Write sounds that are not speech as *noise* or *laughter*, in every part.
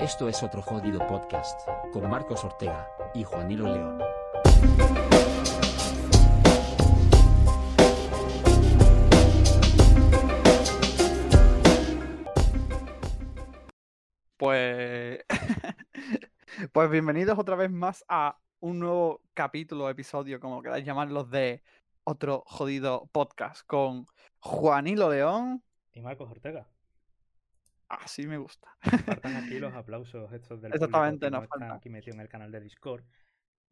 Esto es otro jodido podcast, con Marcos Ortega y Juanilo León. Pues, *laughs* pues bienvenidos otra vez más a un nuevo capítulo, episodio, como queráis llamarlos, de otro jodido podcast con Juanilo León. Y Marcos Ortega. Así me gusta. Faltan aquí los *laughs* aplausos estos del Exactamente, público que nos están faltan. aquí metido en el canal de Discord. bueno.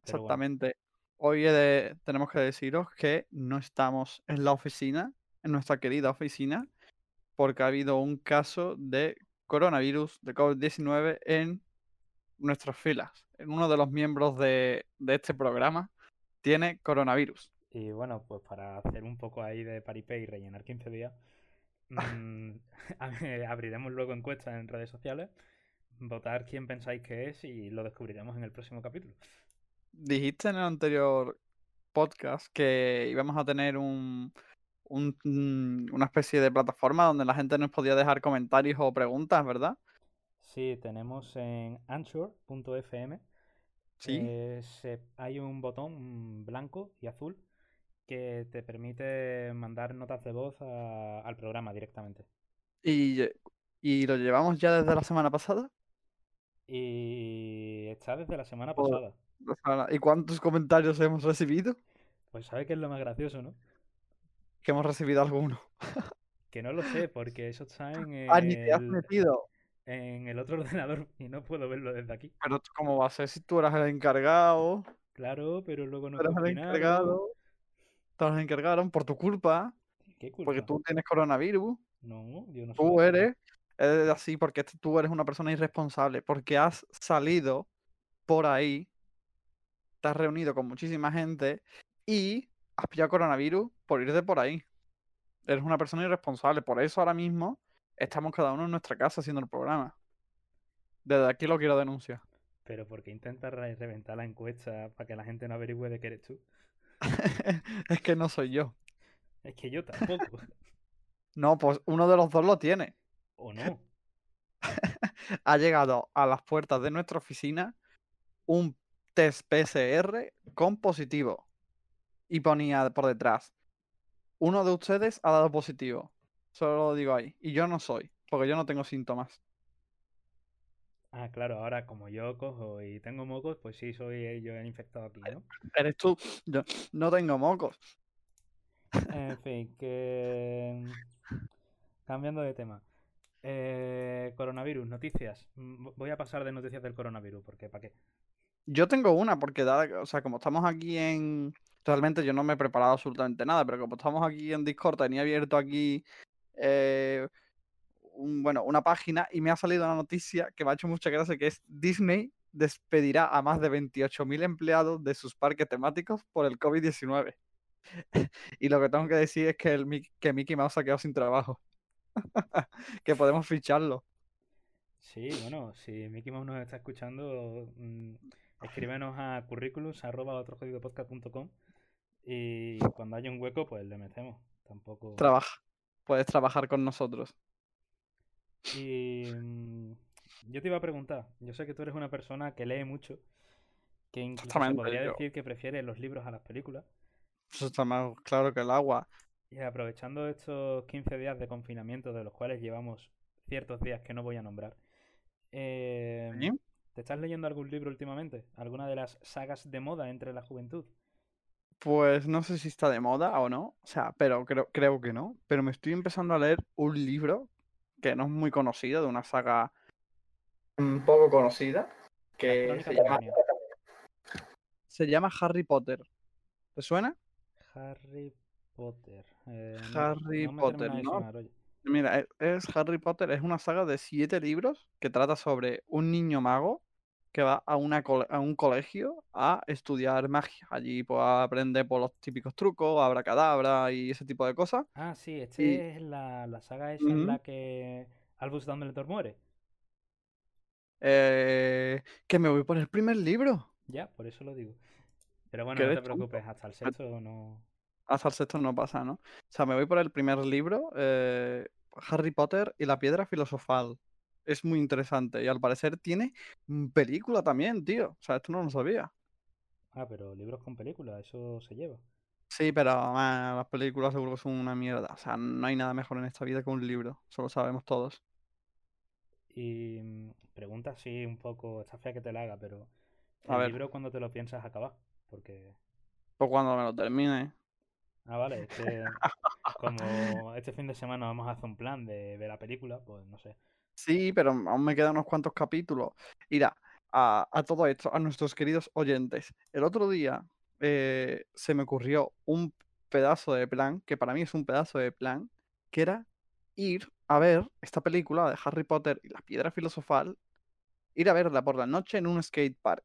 Exactamente. Hoy de- tenemos que deciros que no estamos en la oficina, en nuestra querida oficina, porque ha habido un caso de coronavirus, de COVID-19 en nuestras filas. En uno de los miembros de, de este programa tiene coronavirus. Y bueno, pues para hacer un poco ahí de paripé y rellenar 15 días, mm, *laughs* abriremos luego encuestas en redes sociales, votar quién pensáis que es y lo descubriremos en el próximo capítulo. Dijiste en el anterior podcast que íbamos a tener un, un- un- una especie de plataforma donde la gente nos podía dejar comentarios o preguntas, ¿verdad? Sí, tenemos en anchor.fm, Sí. eh, se- hay un botón blanco y azul que te permite mandar notas de voz a- al programa directamente. Y, y lo llevamos ya desde la semana pasada. Y está desde la semana Joder. pasada. ¿Y cuántos comentarios hemos recibido? Pues sabe que es lo más gracioso, ¿no? Que hemos recibido alguno. *laughs* Que no lo sé, porque eso está en Ah, ni te has el, metido. en el otro *laughs* ordenador y no puedo verlo desde aquí. Pero ¿cómo va a ser si tú eras el encargado? Claro, pero luego no eras el encargado. Te los encargaron por tu culpa, ¿Qué porque culpa? tú tienes coronavirus. No, yo no Tú eres, es así porque este- tú eres una persona irresponsable, porque has salido por ahí, te has reunido con muchísima gente y has pillado coronavirus por irte por ahí. Eres una persona irresponsable, por eso ahora mismo estamos cada uno en nuestra casa haciendo el programa. Desde aquí lo quiero denunciar. Pero porque intentas re- reventar la encuesta para que la gente no averigüe de que eres tú. *laughs* es que no soy yo. Es que yo tampoco. No, pues uno de los dos lo tiene. ¿O *laughs* no? ha llegado a las puertas de nuestra oficina un test PCR con positivo. Y ponía por detrás, uno de ustedes ha dado positivo. Solo lo digo ahí. Y yo no soy, porque yo no tengo síntomas. Ah, claro, ahora como yo cojo y tengo mocos, pues sí soy yo el infectado aquí, ¿no? Eres tú, yo no tengo mocos. En fin, que... Cambiando de tema. Eh, coronavirus, noticias. Mm, Voy a pasar de noticias del coronavirus, porque ¿para qué? Yo tengo una, porque dada, o sea, como estamos aquí en... Realmente yo no me he preparado absolutamente nada, pero como estamos aquí en Discord, tenía abierto aquí eh, un- bueno, una página y me ha salido una noticia que me ha hecho mucha gracia, que es Disney despedirá a más de 28.000 empleados de sus parques temáticos por el COVID-19. *laughs* y lo que tengo que decir es que, el, que Mickey Mouse ha quedado sin trabajo. *laughs* que podemos ficharlo. Sí, bueno, si Mickey Mouse nos está escuchando, mm, escríbenos a currículums arroba otrojodidopodcast.com y cuando haya un hueco, pues le metemos. Tampoco. Trabaja. Puedes trabajar con nosotros. Y mm, yo te iba a preguntar, yo sé que tú eres una persona que lee mucho, que incluso se podría yo- decir que prefiere los libros a las películas. Eso está más claro que el agua. Y aprovechando estos 15 días de confinamiento, de los cuales llevamos ciertos días que no voy a nombrar, eh, ¿Sí? ¿te estás leyendo algún libro últimamente? ¿Alguna de las sagas de moda entre la juventud? Pues no sé si está de moda o no, o sea, pero creo, creo que no. Pero me estoy empezando a leer un libro que no es muy conocido, de una saga un poco conocida, que se llama, se llama Harry Potter. ¿Te suena? Harry Potter. Eh, Harry no Potter, ¿no? sonar. Mira, e- es Harry Potter, es una saga de siete libros que trata sobre un niño mago que va a, una cole- a un colegio a estudiar magia. Allí pues aprende por los típicos trucos, abracadabra y ese tipo de cosas. Ah, sí, este Y- es la, la saga esa en la que Albus Dumbledore muere. Eh, que me voy por el primer libro. Ya, por eso lo digo. Pero bueno, no te tonto. preocupes, hasta el sexto no. Hasta el sexto no pasa, ¿no? O sea, me voy por el primer libro, eh, Harry Potter y la piedra filosofal. Es muy interesante. Y al parecer tiene mm, película también, tío. O sea, esto no lo sabía. Ah, pero libros con película, eso se lleva. Sí, pero ah, las películas seguro que son una mierda. O sea, no hay nada mejor en esta vida que un libro. Eso lo sabemos todos. Y mm, pregunta así un poco, está fea que te la haga, pero A el ver. libro cuando te lo piensas acabar, porque... Pues cuando me lo termine. Ah, vale, es que *laughs* como este fin de semana vamos a hacer un plan de ver la película, pues no sé. Sí, pero aún me quedan unos cuantos capítulos. Mira, a, a todo esto, a nuestros queridos oyentes. El otro día eh, se me ocurrió un pedazo de plan, que para mí es un pedazo de plan, que era ir a ver esta película de Harry Potter y la piedra filosofal, ir a verla por la noche en un skate park,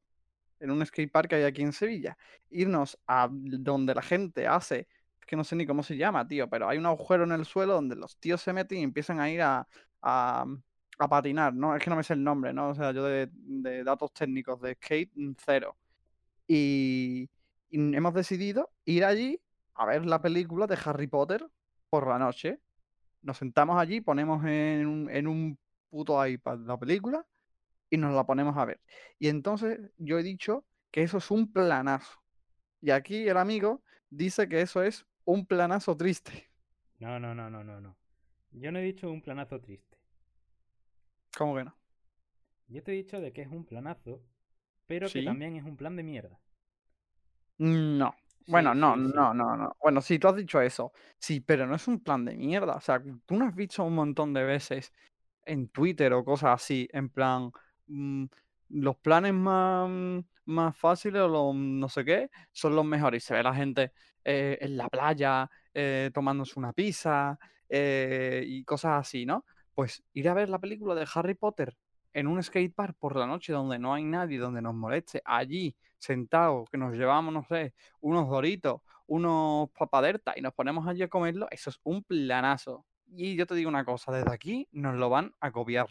en un skate park que hay aquí en Sevilla. Irnos a donde la gente hace, que no sé ni cómo se llama, tío, pero hay un agujero en el suelo donde los tíos se meten y empiezan a ir a, a patinar, ¿no? Es que no me sé el nombre, ¿no? O sea, yo de, datos técnicos de skate, mm, cero. Y, y hemos decidido ir allí a ver la película de Harry Potter por la noche. Nos sentamos allí, ponemos en un, en un puto iPad la película y nos la ponemos a ver. Y entonces yo he dicho que eso es un planazo. Y aquí el amigo dice que eso es un planazo triste. No, no, no, no, no, no. Yo no he dicho un planazo triste. ¿Cómo que no? Yo te he dicho de que es un planazo, pero que también es un plan de mierda. No. Sí, Bueno, no, sí, no, no, no. Bueno, sí, tú has dicho eso. Sí, pero no es un plan de mierda. O sea, tú no has visto un montón de veces en Twitter o cosas así, en plan, mm, los planes más, mm, más fáciles o los no sé qué son los mejores. Y se ve la gente eh, en la playa eh, tomándose una pizza eh, y cosas así, ¿no? Pues ir a ver la película de Harry Potter en un skatepark por la noche donde no hay nadie, donde nos moleste, allí sentados, que nos llevamos, no sé, unos doritos, unos papadertas y nos ponemos allí a comerlo, eso es un planazo. Y yo te digo una cosa, desde aquí nos lo van a copiar.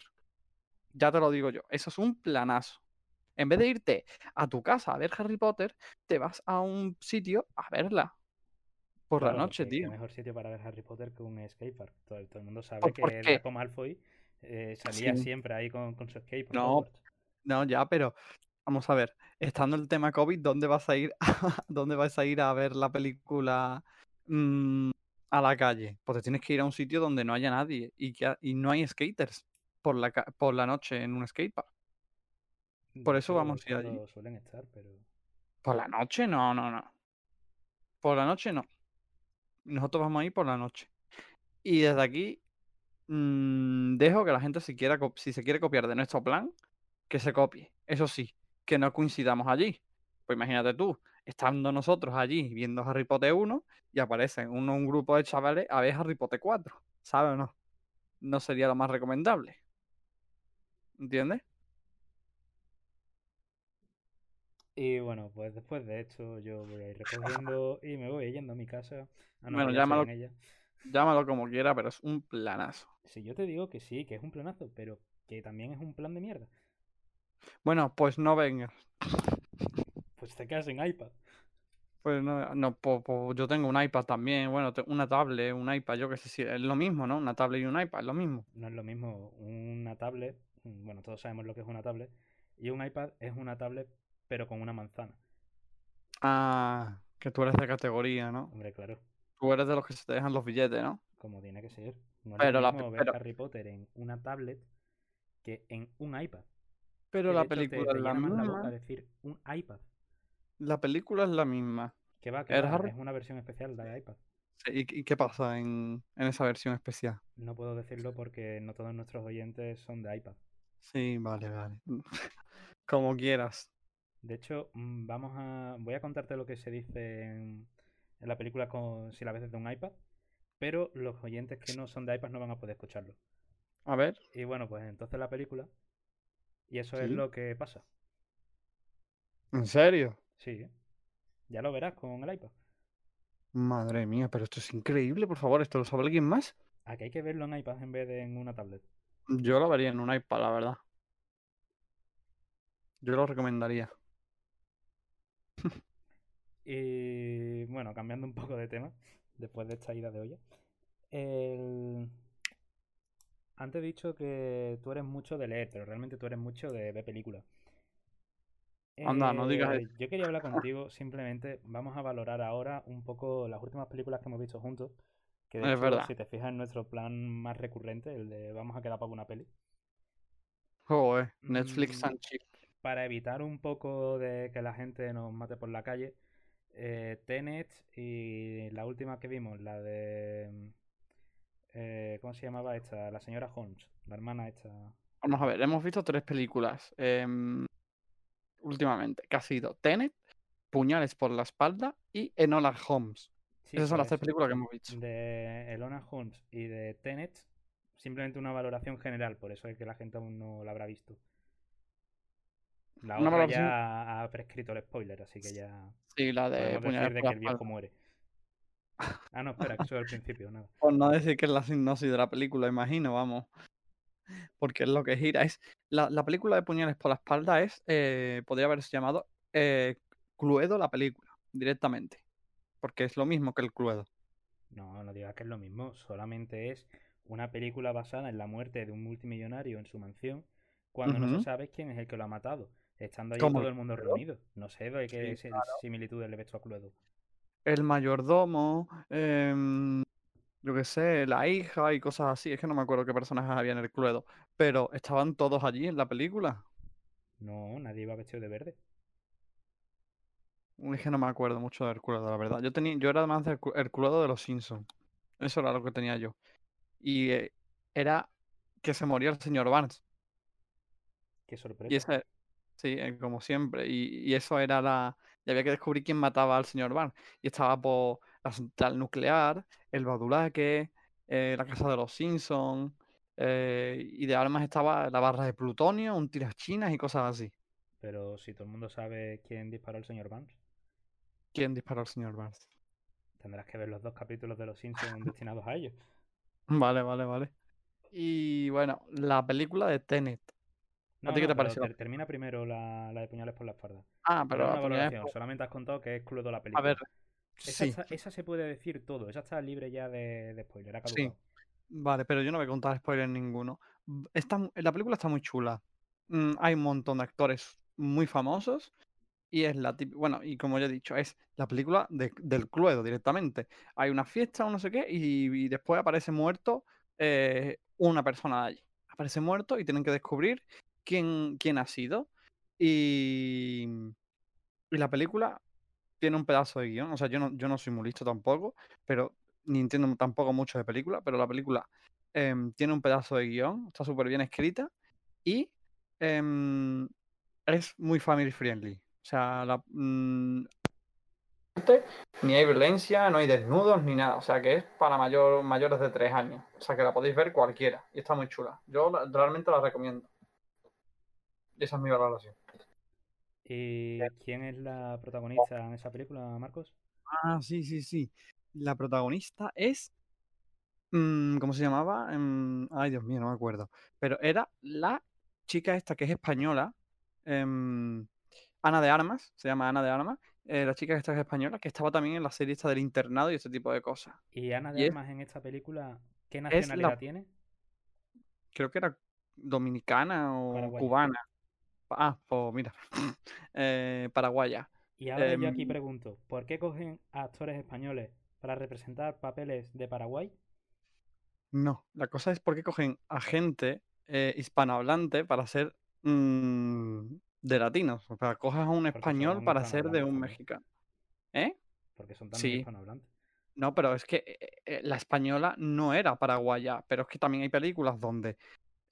Ya te lo digo yo, eso es un planazo. En vez de irte a tu casa a ver Harry Potter, te vas a un sitio a verla. Por la noche, qué tío. mejor sitio para ver Harry Potter que un skatepark. Todo, todo el mundo sabe que porque- Draco Malfoy eh, salía Sí. siempre ahí con, con su skate por No. No, ya, pero vamos a ver, estando el tema COVID, ¿dónde vas a ir a, *laughs* dónde vas a ir a ver la película mm, a la calle? Pues te tienes que ir a un sitio donde no haya nadie y, que, y no hay skaters por la, por la noche en un skatepark. Por De eso vamos a ir allí. suelen estar, pero... ¿Por la noche? No, no, no. Por la noche no. Nosotros vamos a ir por la noche. Y desde aquí mm, dejo que la gente si, quiera, si se quiere copiar de nuestro plan, que se copie. Eso sí, que no coincidamos allí. Pues imagínate tú, estando nosotros allí viendo Harry Potter 1 y aparecen un, un grupo de chavales a ver Harry Potter 4. ¿Sabes o no? No sería lo más recomendable. ¿Entiendes? Y bueno, pues después de esto yo voy a ir recogiendo y me voy yendo a mi casa. Ah, no, Bueno, llámalo- en ella. Llámalo como quiera, pero es un planazo. Si yo te digo que sí, que es un planazo, pero que también es un plan de mierda, Bueno, pues no vengas. *laughs* pues te quedas sin iPad. Pues no, no po- po- yo tengo un iPad también, bueno, una tablet, un iPad, yo qué sé si es lo mismo, ¿no? Una tablet y un iPad, es lo mismo. No es lo mismo una tablet, bueno, todos sabemos lo que es una tablet, y un iPad es una tablet pero con una manzana. Ah, que tú eres de categoría, ¿no? Hombre, claro, Tú eres de los que se te dejan los billetes, ¿no? como tiene que ser. No es Pero la mismo pe- ver pero- Harry Potter en una tablet que en un iPad. Pero Que la te- película te es la más la boca misma. decir un iPad. La película es la misma. Que va, que ¿El va, Harry? es una versión especial de iPad. ¿Y, y qué pasa en, en esa versión especial? No puedo decirlo porque no todos nuestros oyentes son de iPad. Sí, vale, vale. *laughs* Como quieras. De hecho, mm, vamos a. Voy a contarte lo que se dice en, en la película con, si la ves desde un iPad. Pero los oyentes que no son de iPad no van a poder escucharlo. A ver, Y bueno, pues entonces la película. Y eso es lo que pasa. ¿en serio? Sí. Ya lo verás con el iPad. Madre mía, pero esto es increíble, por favor, ¿esto lo sabe alguien más? Aquí hay que verlo en iPad en vez de en una tablet. Yo lo vería en un iPad, la verdad. Yo lo recomendaría. *laughs* Y bueno, cambiando un poco de tema, después de esta ida de olla. El... Antes he dicho que tú eres mucho de leer, pero realmente tú eres mucho de ver películas. Anda, no digas Eh, eso. yo quería hablar *laughs* contigo, simplemente vamos a valorar ahora un poco las últimas películas que hemos visto juntos. Que de Es hecho, verdad. si te fijas en nuestro plan más recurrente, el de vamos a quedar para una peli. Joder, Netflix Mm, and chill. Para evitar un poco de que la gente nos mate por la calle, eh, Tenet y la última que vimos, la de... mm, eh, ¿cómo se llamaba esta? La señora Holmes, la hermana esta. Vamos a ver, hemos visto tres películas em, últimamente, que ha sido Tenet, Puñales por la espalda y Enola Holmes. Sí, Esas son las pues, tres películas que hemos visto. de Elona Holmes y de Tenet, simplemente una valoración general, por eso es que la gente aún no la habrá visto. La otra ya ha prescrito el spoiler, así que ya Sí, la de decir de que el viejo muere. *laughs* Ah, no, espera, que eso es el principio, nada. Por no decir que es la sinopsis de la película, imagino, vamos. Porque es lo que gira. Es, la, la película de Puñales por la espalda es, eh, podría haberse llamado eh, Cluedo la película, directamente. Porque es lo mismo que el Cluedo. No, no digas que es lo mismo, solamente es una película basada en la muerte de un multimillonario en su mansión, cuando no se sabe quién es el que lo ha matado, estando ¿Cómo todo el mundo reunido. No sé de qué Sí, si- similitudes le ves tú a Cluedo. El mayordomo, em, yo qué sé, la hija y cosas así. Es que no me acuerdo qué personajes había en el Cluedo. Pero estaban todos allí en la película. No, nadie iba vestido de verde. Es que no me acuerdo mucho del Cluedo, la verdad. Yo tenía, yo era más del el Cluedo de los Simpsons. Eso era lo que tenía yo. Y eh, era que se moría el señor Barnes. Qué Y sorpresa. ese, sí, eh, como siempre. Y, y eso era la. Y había que descubrir quién mataba al señor Barnes. Y estaba por la central nuclear, el Badulaque, eh, la casa de los Simpsons. eh, y de armas estaba la barra de plutonio, un tiras chinas y cosas así. Pero si todo el mundo sabe quién disparó al señor Barnes, ¿Quién disparó al señor Barnes? tendrás que ver los dos capítulos de Los Simpsons destinados a ellos. *laughs* Vale, vale, vale. Y bueno, la película de Tenet. No, ti qué te pareció? ter- termina primero la, la de puñales por la espalda. Ah, pero la una valoración, solamente has contado que es Cluedo la A película. ver, Esa, sí, está- esa se puede decir todo, esa está libre ya de, de spoiler, ha sí. Vale, pero yo no voy a contar spoiler ninguno. Está, la película está muy chula. Mm, hay un montón de actores muy famosos. Y es la típica, bueno, y como ya he dicho, es la película de- del Cluedo directamente. Hay una fiesta o no sé qué, y, y después aparece muerto eh, una persona de allí. Aparece muerto y tienen que descubrir quién, quién ha sido. Y, y la película tiene un pedazo de guion. O sea, yo no, yo no soy muy listo tampoco, pero ni entiendo tampoco mucho de película, pero la película em, tiene un pedazo de guion, está súper bien escrita y em, es muy family friendly. O sea, mm, ni hay violencia, no hay desnudos, ni nada. O sea, que es para mayor, mayores de tres años. O sea, que la podéis ver cualquiera. Y está muy chula. Yo realmente la recomiendo. Esa es mi valoración. ¿Y quién es la protagonista en esa película, Marcos? Ah, sí, sí, sí. La protagonista es. mm, ¿cómo se llamaba? Em, ay, Dios mío, no me acuerdo. Pero era la chica esta que es española. em, Ana de Armas, se llama Ana de Armas. eh, la chica esta que es española, que estaba también en la serie esta del internado y este tipo de cosas. ¿Y Ana Y de es- Armas en esta película qué la- nacionalidad tiene? Creo que era dominicana o cubana. Ah, pues mira. *laughs* eh, paraguaya. Y ahora yo aquí Em, pregunto, ¿por qué cogen a actores españoles para representar papeles de Paraguay? No, la cosa es por qué cogen a gente eh, hispanohablante para ser mm, de latinos. O sea, coges a un Porque español para ser de un mexicano. ¿Eh? Porque son también Sí. hispanohablantes. No, pero es que eh, la española no era paraguaya, pero es que también hay películas donde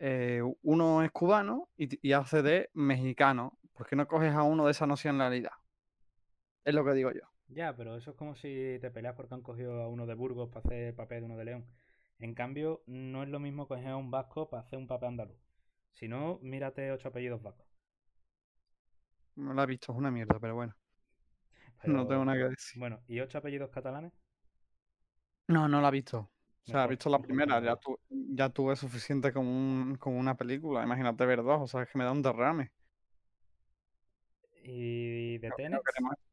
eh, uno es cubano y, hace de mexicano. ¿Por qué no coges a uno de esa nacionalidad? Es lo que digo yo. Ya, pero eso es como si te peleas porque han cogido a uno de Burgos para hacer el papel de uno de León. En cambio, no es lo mismo coger a un vasco para hacer un papel andaluz. Si no, mírate ocho apellidos vascos. No la he visto, es una mierda, pero bueno. *laughs* No tengo nada que decir. bueno, ¿y ocho apellidos catalanes? No, no la he visto. O sea, he visto la primera, ya, tu- ya tuve suficiente con, un- con una película. Imagínate ver dos, o sea, es que me da un derrame. ¿Y de Tenet?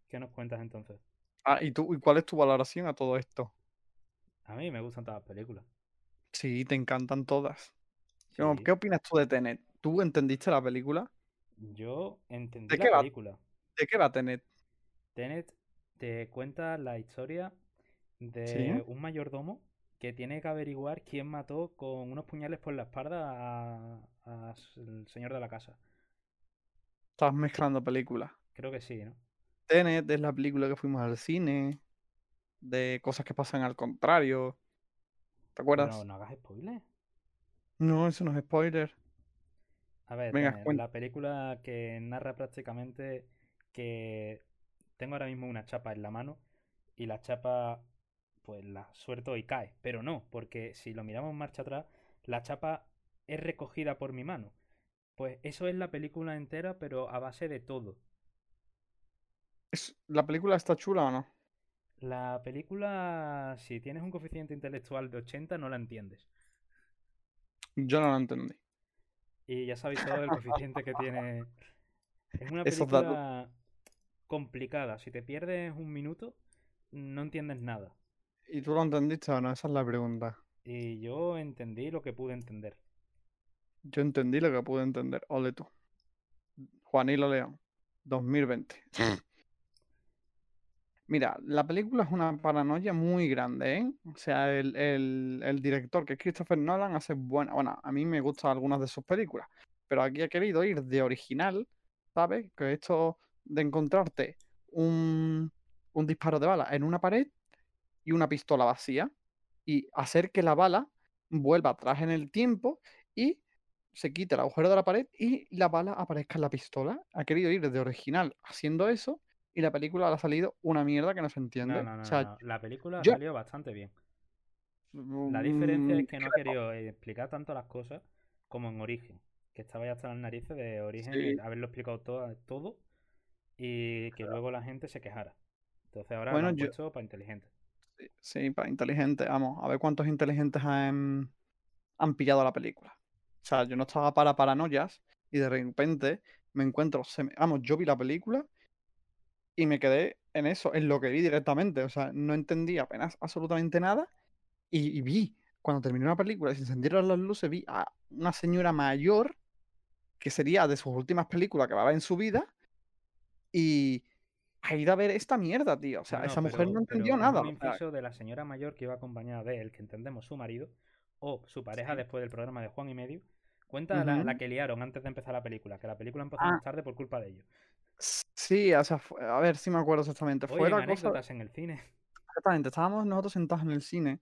¿Qué nos cuentas entonces? Ah, ¿y tú, y cuál es tu valoración a todo esto? A mí me gustan todas las películas. Sí, te encantan todas. Sí. ¿Qué opinas tú de Tenet? ¿Tú entendiste la película? Yo entendí ¿De la qué va? película. ¿De qué va Tenet? Tenet te cuenta la historia Sí. de un mayordomo que tiene que averiguar quién mató con unos puñales por la espalda al señor de la casa. Estás mezclando películas. Creo que sí, ¿no? Tenet es la película que fuimos al cine, de cosas que pasan al contrario. ¿Te acuerdas? Pero no hagas spoiler. No, eso no es spoiler. A ver, Venga, Tenet, la película que narra prácticamente que tengo ahora mismo una chapa en la mano y la chapa pues la suelto y cae, pero no, porque si lo miramos marcha atrás, la chapa es recogida por mi mano. Pues eso es la película entera, pero a base de todo. Es- ¿La película está chula o no? La película, si tienes un coeficiente intelectual de 80, no la entiendes. Yo no la entendí. Y ya sabéis todo el coeficiente que tiene. Es una *laughs* película complicada. Si te pierdes un minuto, no entiendes nada. ¿Y tú lo entendiste o no? Esa es la pregunta. Y yo entendí lo que pude entender. Yo entendí lo que pude entender. Ole tú. Juanilo León, 2020. *laughs* Mira, la película es una paranoia muy grande, ¿eh? O sea, el, el- el director, que es Christopher Nolan, hace buena. Bueno, a mí me gustan algunas de sus películas, pero aquí ha querido ir de original, ¿sabes? Que esto de encontrarte un, un disparo de bala en una pared y una pistola vacía y hacer que la bala vuelva atrás en el tiempo y se quite el agujero de la pared y la bala aparezca en la pistola. Ha querido ir de original haciendo eso y la película le ha salido una mierda que no se entiende. No, no, no, o sea. La película yo- salió bastante bien. La diferencia mm, es que no ha querido eh, explicar tanto las cosas como en Origen. Que estaba ya hasta las narices de Origen Sí. y haberlo explicado todo, todo y que luego la gente se quejara. Entonces ahora Bueno, lo han yo- puesto para inteligente. Sí, para inteligente. Vamos, a ver cuántos inteligentes han, han pillado la película. O sea, yo no estaba para paranoias y de repente me encuentro. Vamos, yo vi la película y me quedé en eso, en lo que vi directamente. O sea, no entendí apenas absolutamente nada. Y, y vi, cuando terminó la película y se encendieron las luces, vi a una señora mayor que sería de sus últimas películas que va a ver en su vida. Y a ir a ver esta mierda, tío. O sea, esa mujer pero- no pero entendió es nada. un inciso de la señora mayor que iba acompañada de él, que entendemos su marido, o su pareja Sí. después del programa de Juan y Medio. Cuenta la, que liaron antes de empezar la película, que la película empezó Ah. más tarde por culpa de ellos. Sí, o sea, fue- a ver si me acuerdo exactamente. Oye, Fue la cosa. en el cine. Exactamente, estábamos nosotros sentados en el cine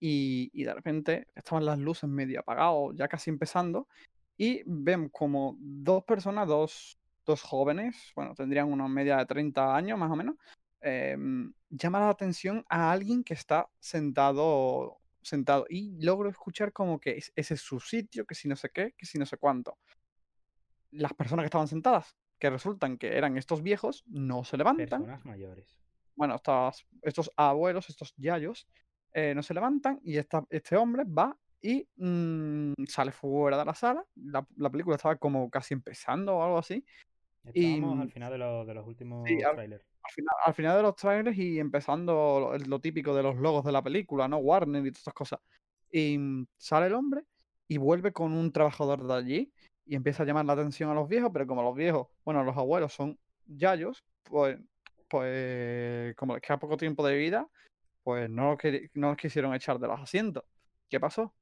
y, y de repente estaban las luces medio apagadas, ya casi empezando, y vemos como dos personas, dos, dos jóvenes, bueno, tendrían una media de 30 años más o menos, em, llama la atención a alguien que está sentado, sentado, y logro escuchar como que es- ese es su sitio, que si no sé qué, que si no sé cuánto. Las personas que estaban sentadas, que resultan que eran estos viejos, no se levantan Personas mayores. bueno, estas- estos abuelos, estos yayos, eh, no se levantan y esta- este hombre va y mm, sale fuera de la sala. La, la película estaba como casi empezando o algo así. Estábamos Y- al final de, lo- de los últimos trailers. Al final, al final de los trailers y empezando lo, lo típico de los logos de la película, ¿no? Warner y todas estas cosas. Y mm, sale el hombre y vuelve con un trabajador de allí y empieza a llamar la atención a los viejos, pero como los viejos, bueno, los abuelos son yayos, pues, pues como les queda poco tiempo de vida, pues no los, no los quisieron echar de los asientos. ¿Qué pasó?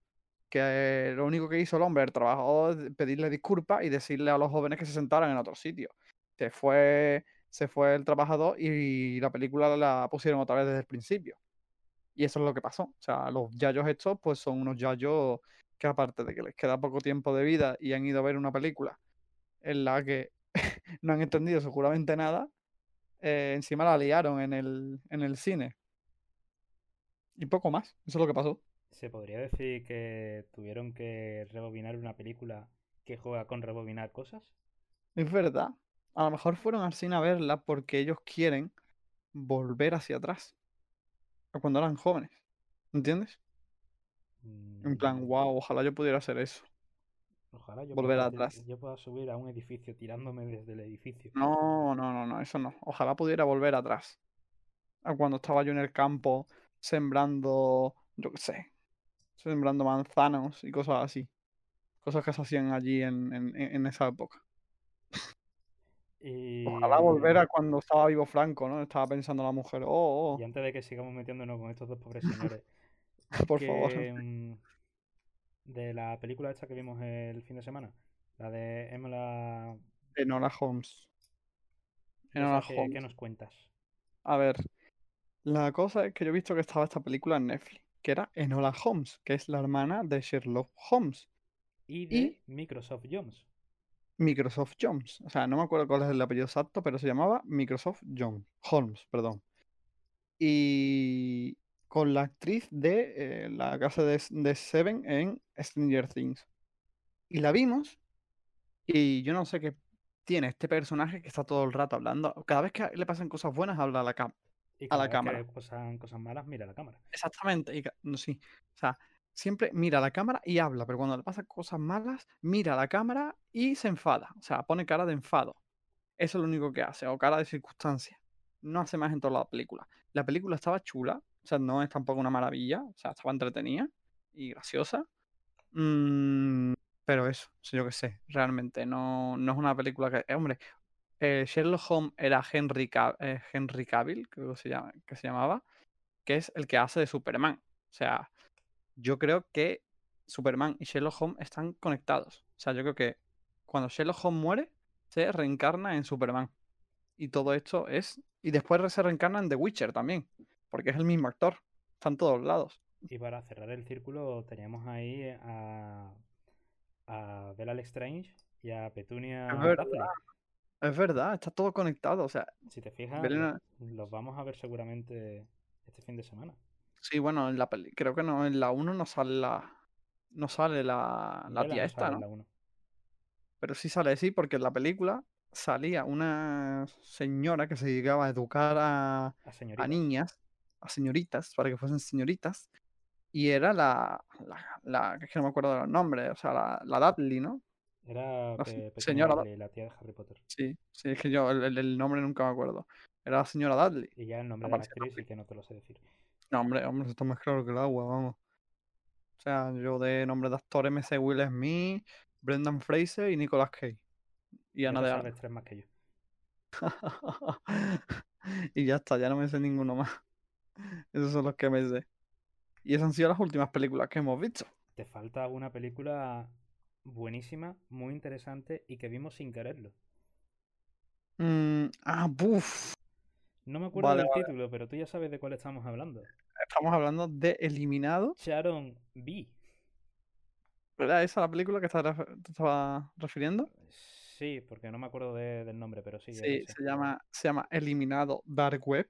Que lo único que hizo el hombre, el trabajador, es pedirle disculpas y decirle a los jóvenes que se sentaran en otro sitio. Se fue, se fue el trabajador y la película la pusieron otra vez desde el principio. Y eso es lo que pasó. O sea, los yayos estos, pues son unos yayos que aparte de que les queda poco tiempo de vida y han ido a ver una película en la que *laughs* no han entendido seguramente nada, eh, encima la liaron en el, en el cine. Y poco más. Eso es lo que pasó. Se podría decir que tuvieron que rebobinar una película que juega con rebobinar cosas. Es verdad. A lo mejor fueron al cine a verla porque ellos quieren volver hacia atrás. A cuando eran jóvenes. ¿Entiendes? En plan, Mm, wow, ojalá yo pudiera hacer eso. Ojalá yo volver pueda, atrás. yo pueda subir a un edificio tirándome desde el edificio. No, no, no, no, eso no. Ojalá pudiera volver atrás. A cuando estaba yo en el campo sembrando, yo qué sé, sembrando manzanos y cosas así. Cosas que se hacían allí en, en- en esa época. Y... Ojalá volver a cuando estaba vivo Franco, ¿no? Estaba pensando la mujer, oh, Y oh, antes de que sigamos metiéndonos con estos dos pobres *laughs* señores, por favor. que, mm, de la película esta que vimos el fin de semana, la de Emma Enola Holmes. Enola ¿qué, Holmes. qué nos cuentas? A ver, la cosa es que yo he visto que estaba esta película en Netflix, que era Enola Holmes, que es la hermana de Sherlock Holmes, Y de Y- Microsoft Jones. Microsoft Jones. O sea, no me acuerdo cuál es el apellido exacto, pero se llamaba Microsoft Jones. Holmes, perdón. Y con la actriz de eh, la casa de, de Seven en Stranger Things. Y la vimos, y yo no sé qué tiene este personaje que está todo el rato hablando. Cada vez que le pasan cosas buenas, habla a la. Y A la cámara. que pasan cosas malas, mira la cámara. Exactamente, y no, sí. O sea, siempre mira a la cámara y habla, pero cuando le pasan cosas malas, mira a la cámara y se enfada. O sea, pone cara de enfado. Eso es lo único que hace, o cara de circunstancia. No hace más en toda la película. La película estaba chula, o sea, no es tampoco una maravilla, o sea, estaba entretenida y graciosa. Mm, pero eso, yo qué sé, realmente no, no es una película que. eh, hombre, eh, Sherlock Holmes era Henry, eh, Henry Cavill, creo que se llama, que se llamaba, que es el que hace de Superman. O sea, yo creo que Superman y Sherlock Holmes están conectados. O sea, yo creo que cuando Sherlock Holmes muere, se reencarna en Superman. Y todo esto es. Y después se reencarna en The Witcher también. Porque es el mismo actor. Está en todos lados. Y para cerrar el círculo, teníamos ahí a, a Bella Lestrange y a Petunia verdad. Es verdad, está todo conectado. O sea, Si te fijas, los, vamos a ver seguramente este fin de semana. sí, bueno, en la peli, creo que no, en la 1 no sale la. No sale la, la tía no esta, ¿no? la. Pero sí sale, sí, porque en la película salía una señora que se dedicaba a educar a, A niñas, a señoritas, para que fuesen señoritas, y era la, la, es que no me acuerdo de los nombres, o sea, la, la Dudley, ¿no? Era La Pe- Petunia señora Dudley, la tía de Harry Potter. Sí, sí, es que yo el, el- nombre nunca me acuerdo. Era la señora Dudley. Y ya el nombre de la en la actriz sí que no te lo sé decir. No, hombre, hombre, eso está más claro que el agua, vamos. O sea, yo de nombre de actores me sé Will Smith, Brendan Fraser y Nicolas Cage. Y Ana de Armas. tres más que yo. *laughs* y ya está, ya no me sé ninguno más. Esos son los que me sé. Y esas han sido las últimas películas que hemos visto. Te falta una película buenísima, muy interesante y que vimos sin quererlo. Mm, ah, buf. No me acuerdo Vale, del vale. título, pero tú ya sabes de cuál estamos hablando. Estamos hablando de Eliminado. Sharon B. ¿Verdad? ¿Esa es la película que te estaba refiriendo? Sí, porque no me acuerdo de- del nombre, pero sí. Sí, se llama, se llama Eliminado Dark Web.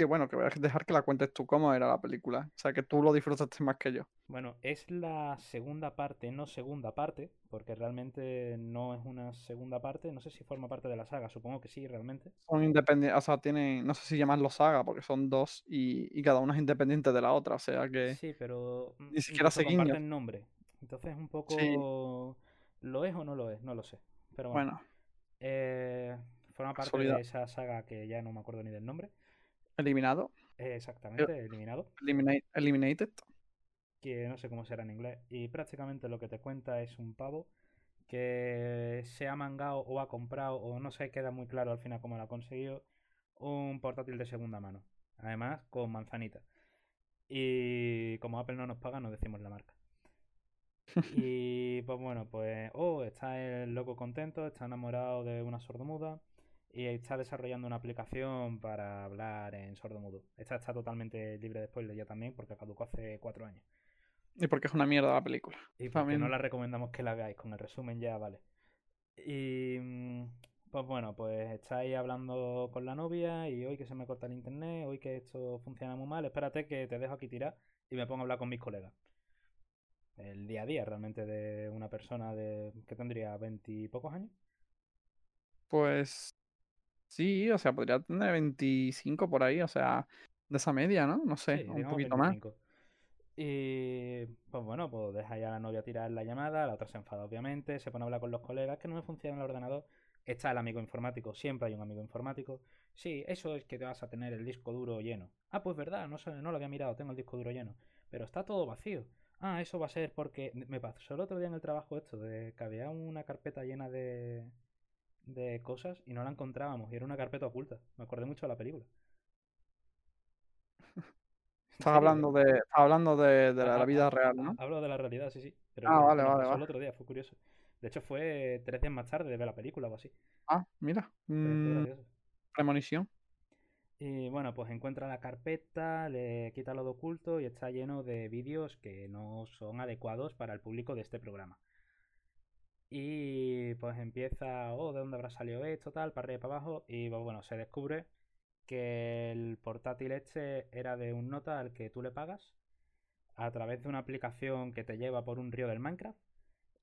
Que bueno, que voy a dejar que la cuentes tú cómo era la película. O sea, que tú lo disfrutaste más que yo. Bueno, es la segunda parte, no segunda parte, porque realmente no es una segunda parte. No sé si forma parte de la saga, supongo que sí, realmente. Son independientes, o sea, tienen, no sé si llamarlo saga, porque son dos y, y cada una es independiente de la otra. O sea que. Sí, pero mm, Ni siquiera guiños. comparten nombre. Entonces un poco... ¿Lo es o no lo es? No lo sé. Pero bueno, Bueno, eh, forma parte de esa saga que ya no me acuerdo ni del nombre. Eliminado. Exactamente, eliminado. Eliminate, eliminated. que no sé cómo será en inglés. Y prácticamente lo que te cuenta es un pavo que se ha mangado o ha comprado, o no sé, queda muy claro al final cómo lo ha conseguido, un portátil de segunda mano. Además, con manzanita. Y como Apple no nos paga, no decimos la marca. *laughs* Y pues bueno, pues, oh, está el loco contento, está enamorado de una sordomuda y está desarrollando una aplicación para hablar en sordomudo. Esta está totalmente libre de spoilers ya también porque caducó hace cuatro años. Y porque es una mierda la película. Y porque no También. la recomendamos que la veáis, con el resumen ya vale. Y mm, pues bueno, pues estáis hablando con la novia y hoy que se me corta el internet, hoy que esto funciona muy mal, espérate que te dejo aquí tirar y me pongo a hablar con mis colegas. El día a día realmente de una persona de que tendría veintipocos años. Pues sí, o sea, podría tener 25 por ahí, o sea, de esa media, ¿no? No sé, Sí, un poquito más. 25. Y pues bueno, pues deja ya a la novia tirar la llamada, la otra se enfada obviamente, se pone a hablar con los colegas, que no me funciona el ordenador. Está el amigo informático, siempre hay un amigo informático. Sí, eso es que te vas a tener el disco duro lleno. Ah, pues verdad, no no lo había mirado, tengo el disco duro lleno. Pero está todo vacío. Ah, eso va a ser porque me pasó el otro día en el trabajo esto, de que había una carpeta llena de, de cosas y no la encontrábamos y era una carpeta oculta. Me acordé mucho de la película. *laughs* Estás hablando de, estás hablando de, la, vida real, ¿no? Hablo de la realidad, sí, sí. Pero Ah, vale, vale, pasó el vale. otro día, fue curioso. De hecho, fue tres días más tarde de ver la película o así. Ah, mira. Mm, premonición. Y bueno, pues encuentra la carpeta, le quita lo de oculto y está lleno de vídeos que no son adecuados para el público de este programa. Y pues empieza, oh, ¿de dónde habrá salido esto? Tal, para arriba y para abajo. Y pues, bueno, se descubre que el portátil este era de un nota al que tú le pagas a través de una aplicación que te lleva por un río del Minecraft.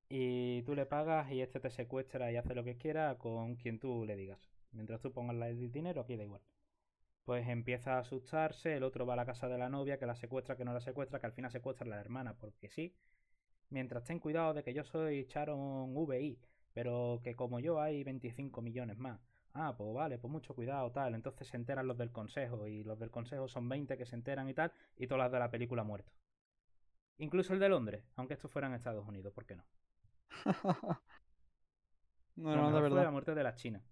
Y tú le pagas y este te secuestra y hace lo que quiera con quien tú le digas. Mientras tú pongas el dinero, aquí da igual. Pues empieza a asustarse, el otro va a la casa de la novia, que la secuestra, que no la secuestra, que al final secuestra a la hermana, porque sí. Mientras ten cuidado de que yo soy Sharon VI, pero que como yo hay 25 millones más. Ah, pues vale, pues mucho cuidado, tal. Entonces se enteran los del consejo, y los del consejo son 20 que se enteran y tal, y todas las de la película muertos. Incluso el de Londres, aunque esto fuera en Estados Unidos, ¿por qué no? *laughs* No, no, de verdad. la muerte de la China.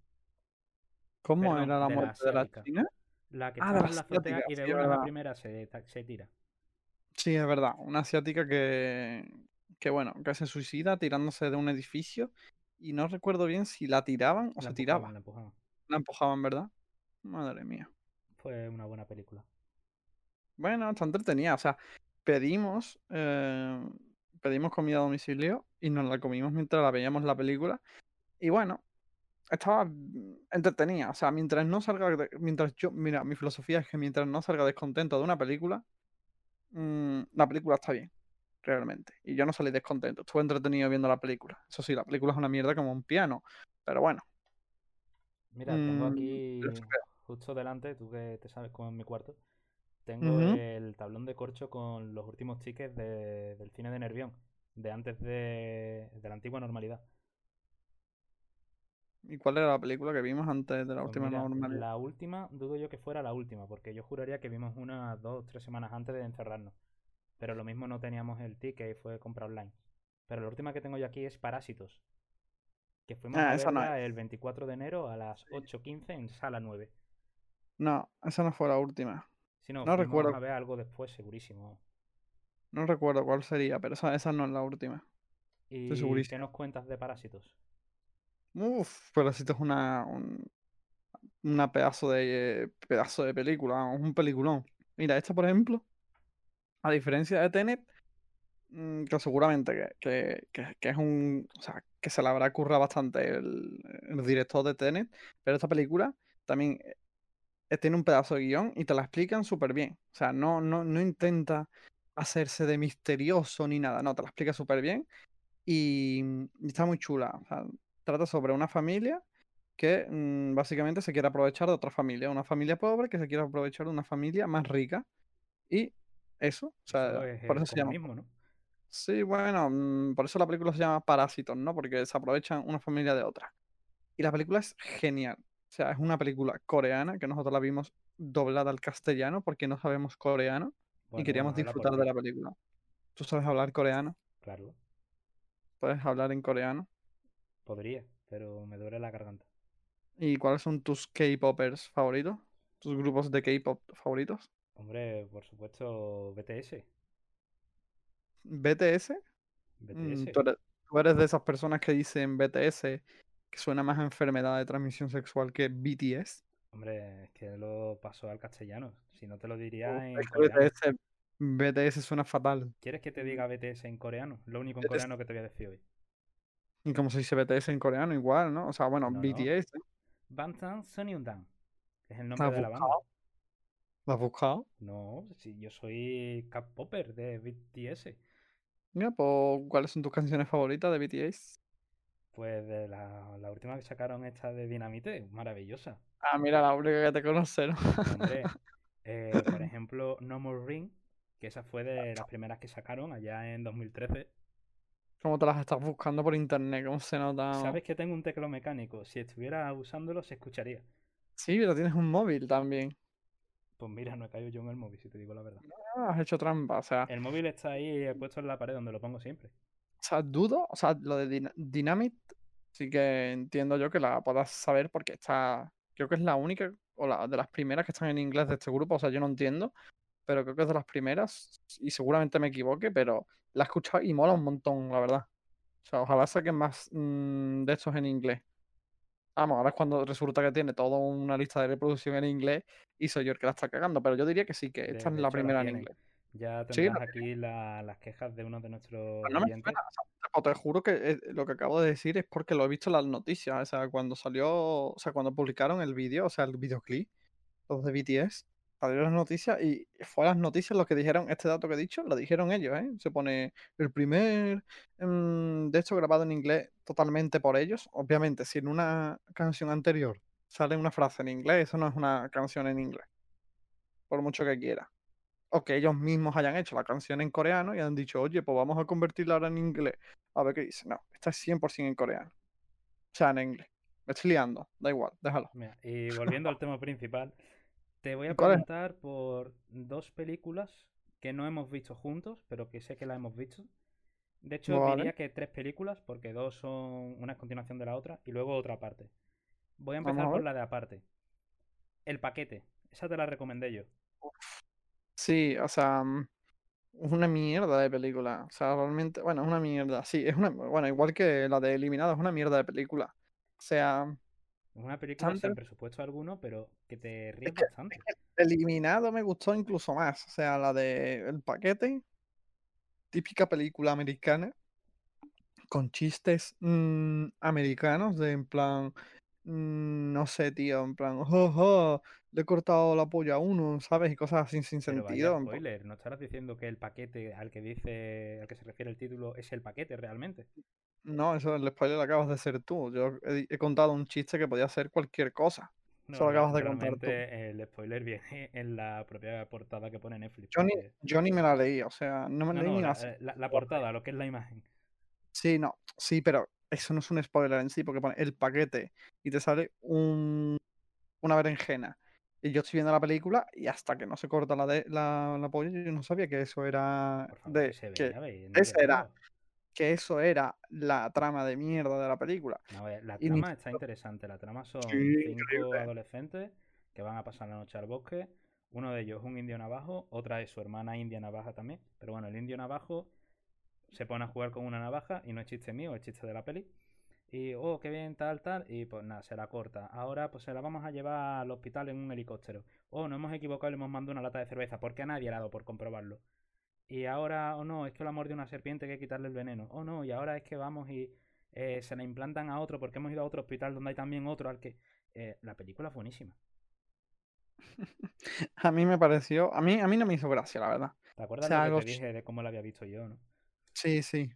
¿Cómo Perdón, era la de la muerte de la. China? La que Ah, estaba de en la la azotea y de sí, una a la primera se, se tira. Sí, es verdad. Una asiática que, que bueno, que se suicida tirándose de un edificio y no recuerdo bien si la tiraban o La se empujaban, tiraba. la empujaban. La empujaban, ¿verdad? Madre mía. Fue una buena película. Bueno, está entretenida. O sea, pedimos, eh, pedimos comida a domicilio y nos la comimos mientras la veíamos la película. Y bueno, estaba entretenida. O sea, mientras no salga, de- mientras yo, mira, mi filosofía es que mientras no salga descontento de una película, mm, la película está bien, realmente. Y yo no salí descontento. Estuve entretenido viendo la película. Eso sí, la película es una mierda como un piano. Pero bueno. Mira, tengo mm, aquí justo delante, tú que te sabes cómo es mi cuarto, tengo el tablón de corcho con los últimos tickets de- del cine de Nervión, de antes de, de la antigua normalidad. ¿Y cuál era la película que vimos antes de la Pues última mira, normalidad? la última, dudo yo que fuera la última, porque yo juraría que vimos una, dos, tres semanas antes de encerrarnos. Pero lo mismo no teníamos el ticket y fue compra online. Pero la última que tengo yo aquí es Parásitos. Que fuimos Ah, a no verla el 24 de enero a las 8.15 en sala 9. No, esa no fue la última. Si no, No recuerdo. a ver algo después, segurísimo. No recuerdo cuál sería, pero esa, esa no es la última. ¿Y qué nos cuentas de Parásitos? Uf, esto es una, un- una pedazo de eh, pedazo de película, un peliculón. Mira, esta por ejemplo, a diferencia de Tenet, mm, que seguramente que, que- que- es un, o sea, que se le habrá currado bastante el, director de Tenet, pero esta película también eh, tiene un pedazo de guion y te la explican súper bien. O sea, no, no, no intenta hacerse de misterioso ni nada, no, te la explica súper bien y, está muy chula. Trata sobre una familia que mm, básicamente se quiere aprovechar de otra familia, una familia pobre que se quiere aprovechar de una familia más rica. Y eso, o Eso sea, es por eso se llama. comunismo, ¿no? Sí, bueno, mm, por eso la película se llama Parásitos, ¿no? Porque se aprovechan una familia de otra. Y la película es genial. O sea, es una película coreana que nosotros la vimos doblada al castellano porque no sabemos coreano y queríamos disfrutar de la película. ¿Tú sabes hablar coreano? Claro, ¿Puedes hablar en coreano? podría, pero me duele la garganta. ¿Y cuáles son tus K-popers favoritos? ¿Tus grupos de K-pop favoritos? Hombre, por supuesto, BTS. ¿BTS? Mm, BTS. ¿Tú eres, tú eres de esas personas que dicen BTS que suena más a enfermedad de transmisión sexual que BTS? Hombre, es que lo pasó al castellano. Si no te lo diría en. BTS, BTS suena fatal. ¿Quieres que te Mm, diga BTS en coreano? Lo único en BTS coreano que te voy a decir hoy. ¿Y cómo se dice BTS en coreano? Igual, ¿no? O sea, bueno, No, no. BTS. ¿eh? Bangtan Sonyeondan, es el ¿La nombre de la banda. buscado? ¿La has buscado? No, si yo soy K-popper de BTS. Mira, pues, ¿cuáles son tus canciones favoritas de BTS? Pues de la, la última que sacaron esta de Dinamite, maravillosa. Ah, mira, la única que te conoce, ¿no? Hombre, eh, por *laughs* ejemplo, No More Ring, que esa fue de las primeras que sacaron allá en 2013. ¿Cómo te las estás buscando por internet? ¿Cómo se nota? ¿Sabes que tengo un teclado mecánico? Si estuviera usándolo se escucharía. Sí, pero tienes un móvil también. Pues mira, no he caído yo en el móvil, si te digo la verdad. has hecho trampa. O sea, El móvil está ahí puesto en la pared donde lo pongo siempre. o sea, dudo, o sea, lo de Dyna- Dynamite sí que entiendo yo que la puedas saber porque está, creo que es la única o la de las primeras que están en inglés de este grupo, o sea, yo no entiendo, pero creo que es de las primeras y seguramente me equivoque, pero la he escuchado y mola un montón, la verdad. O sea, ojalá saquen más mm, de estos en inglés. Vamos, ahora es cuando resulta que tiene toda una lista de reproducción en inglés y soy yo el que la está cagando, pero yo diría que sí, que De- esta es de la hecho, la primera en inglés. Ya Sí, tendrás la aquí la- las quejas de uno de nuestros Pues no me suena, o sea, o te juro que eh, lo que acabo de decir es porque lo he visto en las noticias. O sea, cuando salió, o sea, cuando publicaron el vídeo, o sea, el videoclip, los de BTS, salió en las noticias y fue a las noticias lo que dijeron, este dato que he dicho, lo dijeron ellos, ¿eh? Se pone el primer mm, de hecho grabado en inglés totalmente por ellos. Obviamente, si en una canción anterior sale una frase en inglés, eso no es una canción en inglés, por mucho que quiera o que ellos mismos hayan hecho la canción en coreano y han dicho, oye, pues vamos a convertirla ahora en inglés. A ver qué dice. No, esta es 100% en coreano. O sea, en inglés. Me estoy liando, da igual, déjalo. Y volviendo al tema principal, te voy a preguntar por dos películas que no hemos visto juntos, pero que sé que las hemos visto. De hecho, Vale. diría que tres películas, porque dos son una continuación de la otra y luego otra parte. Voy a empezar por la de aparte. El paquete. Esa te la recomendé yo. Sí, o sea, mm, es una mierda de película. O sea, realmente, bueno, es una mierda. Sí, es una, bueno, igual que la de Eliminado, es una mierda de película. O sea, Es una película sin presupuesto alguno, pero que te ríes que- bastante. *laughs* Eliminado me gustó incluso más. O sea, la de El Paquete, típica película americana, con chistes mm, americanos, de en plan, mm, no sé, tío, en plan, "Oh, oh, le he cortado la polla a uno, ¿sabes? Y cosas así sin Pero sentido. spoiler, ¿no estarás diciendo que el paquete al que dice, al que se refiere el título es el paquete realmente? No, eso el spoiler lo acabas de ser tú. Yo he, he contado un chiste que podía ser cualquier cosa. No, Eso lo re- acabas de contar tú. el spoiler *laughs* viene en la propia portada que pone Netflix. Yo ni, yo ni me la leí, o sea, no me No, leí no, ni la, la, eh, la- portada, lo que es la imagen. Sí, no, sí, pero eso no es un spoiler en sí, porque pone el paquete y te sale un, una berenjena. Y yo estoy viendo la película y hasta que no se corta la, de, la, la polla, yo no sabía que eso era favor, de que veía, ese era. Que eso era la trama de mierda de la película. No, eh, la Y ni trama está interesante. La trama son Sí, cinco increíble. adolescentes que van a pasar la noche al bosque. Uno de ellos es un indio navajo, otra es su hermana india navaja también. Pero bueno, el indio navajo se pone a jugar con una navaja y no es chiste mío, es chiste de la peli. Y, oh, qué bien, tal, tal. Y pues nada, se la corta. Ahora pues se la vamos a llevar al hospital en un helicóptero. Oh, nos hemos equivocado y le hemos mandado una lata de cerveza. porque a nadie le ha dado por comprobarlo? Y ahora, oh no, es que la mordió una serpiente, hay que quitarle el veneno. Oh no, y ahora es que vamos y eh, se la implantan a otro porque hemos ido a otro hospital donde hay también otro al que... eh, la película es buenísima. *laughs* A mí me pareció, a mí, a mí no me hizo gracia, la verdad. ¿Te acuerdas sea, lo que te dije de cómo la había visto yo, no? Sí, sí,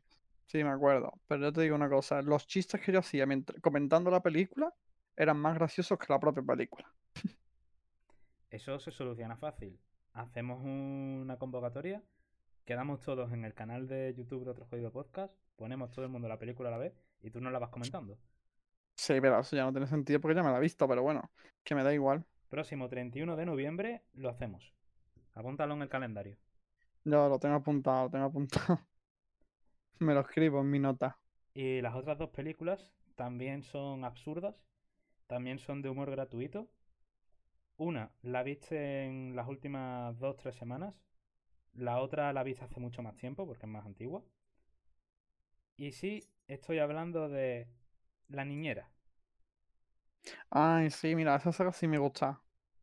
sí, me acuerdo. Pero yo te digo una cosa, los chistes que yo hacía mientras- comentando la película eran más graciosos que la propia película. *laughs* Eso se soluciona fácil. Hacemos una convocatoria, quedamos todos en el canal de YouTube de Otro Jodido Podcast, ponemos todo el mundo la película a la vez y tú nos la vas comentando. Sí, pero eso ya no tiene sentido porque ya me la he visto, pero bueno, que me da igual. Próximo 31 de noviembre lo hacemos. Apúntalo en el calendario. Yo lo tengo apuntado, lo tengo apuntado. *laughs* Me lo escribo en mi nota. Y las otras dos películas también son absurdas, también son de humor gratuito. Una la viste en las últimas dos, tres semanas. La otra la viste hace mucho más tiempo porque es más antigua. Y sí, estoy hablando de La Niñera. Ay, sí, mira, esa saga sí me gusta. O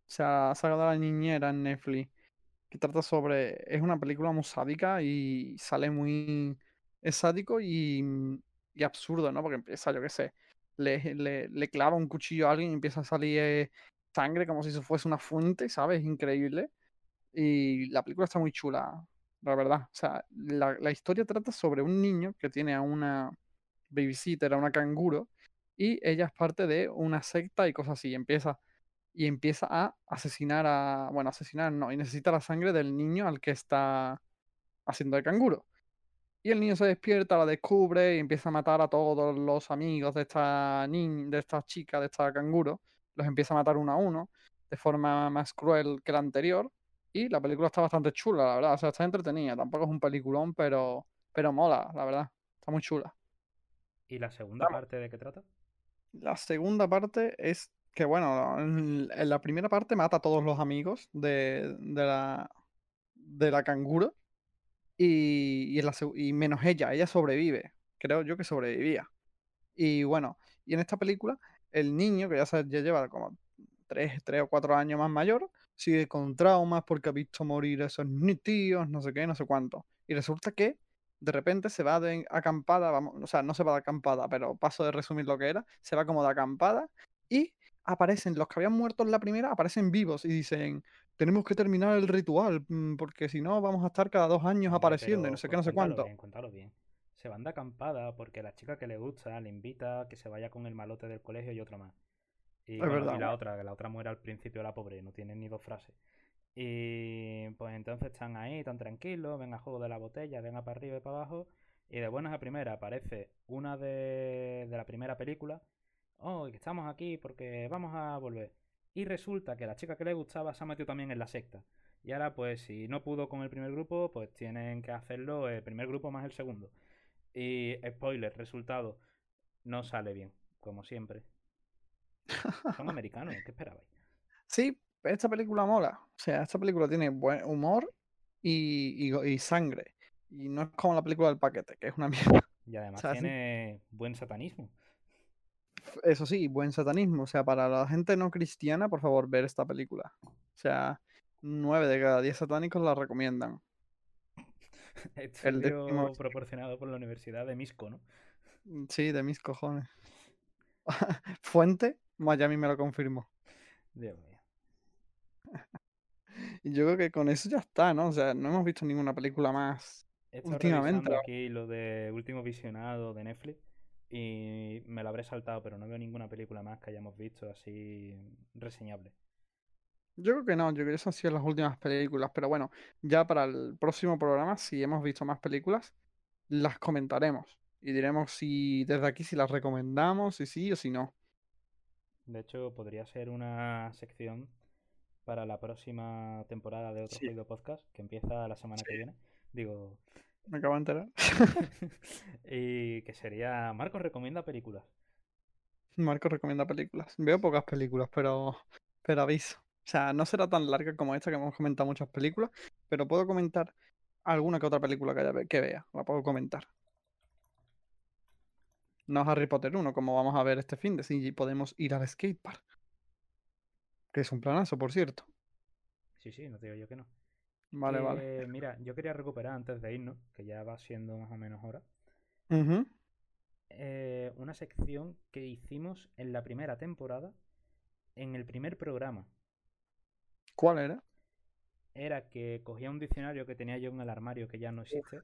sea, la saga de la niñera en Netflix. Que trata sobre. Es una película muy sádica y sale muy. Es sádico y, y absurdo, ¿no? Porque empieza, yo qué sé. Le, le, le clava un cuchillo a alguien y empieza a salir eh, sangre como si eso fuese una fuente, ¿sabes? Increíble. Y la película está muy chula, la verdad. O sea, la, la historia trata sobre un niño que tiene a una babysitter, a una canguro, y ella es parte de una secta y cosas así. Y empieza, y empieza a asesinar a. Bueno, asesinar no, y necesita la sangre del niño al que está haciendo de canguro. Y el niño se despierta, la descubre y empieza a matar a todos los amigos de esta niña, de esta chica, de esta canguro. Los empieza a matar uno a uno, de forma más cruel que la anterior. Y la película está bastante chula, la verdad. O sea, está entretenida. Tampoco es un peliculón, pero, pero mola, la verdad. Está muy chula. ¿Y la segunda Vamos. parte de qué trata? La segunda parte es que, bueno, en, la primera parte mata a todos los amigos de, de la, de la canguro. Y, y, en la seg- y menos ella, ella sobrevive. Creo yo que sobrevivía. Y bueno, y en esta película, el niño, que ya, se, ya lleva como tres, tres o cuatro años más mayor, sigue con traumas porque ha visto morir a esos ni tíos, no sé qué, no sé cuánto. Y resulta que de repente se va de acampada, vamos, o sea, no se va de acampada, pero paso de resumir lo que era, se va como de acampada y aparecen los que habían muerto en la primera, aparecen vivos y dicen, tenemos que terminar el ritual, mm, porque si no vamos a estar cada dos años Hombre, apareciendo y no sé qué, no sé cuánto. bien, cuéntalo bien. Se van de acampada porque la chica que le gusta le invita a que se vaya con el malote del colegio y otro más. Y, Es bueno, verdad, y la otra, que la otra muere al principio la pobre, no tiene ni dos frases. Y pues entonces están ahí tan tranquilos, venga juego de la botella, venga para arriba y para abajo. Y de buenas a primeras aparece una de, de la primera película. Oh, que estamos aquí porque vamos a volver. Y resulta que la chica que le gustaba se ha metido también en la secta. Y ahora, pues, si no pudo con el primer grupo, pues tienen que hacerlo el primer grupo más el segundo. Y spoiler, resultado, no sale bien, como siempre. Son *laughs* americanos, ¿qué esperabais? Sí, esta película mola. O sea, esta película tiene buen humor y, y- y sangre. Y no es como la película del paquete, que es una *laughs* mierda. Y además tiene buen satanismo. Eso sí, buen satanismo. O sea, para la gente no cristiana, por favor, ver esta película. O sea, nueve de cada diez satánicos la recomiendan. *laughs* Estudio décimo- proporcionado por la Universidad de Misco, ¿no? Mm, Sí, de mis cojones. Fuente, Miami me lo confirmó. Dios mío. *laughs* Y yo creo que con eso ya está, ¿no? O sea, no hemos visto ninguna película más. Estado Últimamente, aquí lo de último visionado de Netflix y me lo habré saltado, pero no veo ninguna película más que hayamos visto así reseñable. Yo creo que no, yo creo que esas han sido las últimas películas, pero bueno, ya para el próximo programa, si hemos visto más películas, las comentaremos y diremos si desde aquí si las recomendamos, si sí o si no. De hecho, podría ser una sección para la próxima temporada de Otro Sí. Ruido Podcast, que empieza la semana que viene. Digo, Me acabo de enterar. *laughs* y que sería Marcos recomienda películas. Marco recomienda películas. Veo pocas películas, pero, pero aviso. O sea, no será tan larga como esta que hemos comentado muchas películas, pero puedo comentar alguna que otra película que, haya que vea. La puedo comentar. No Harry Potter 1, como vamos a ver este fin de si podemos ir al skatepark. Que es un planazo, por cierto. Sí, sí, no te digo yo que no. Vale, vale. Que, Mira, yo quería recuperar antes de irnos, que ya va siendo más o menos hora, eh, una sección que hicimos en la primera temporada, en el primer programa. ¿Cuál era? Era que cogía un diccionario que tenía yo en el armario que ya no existe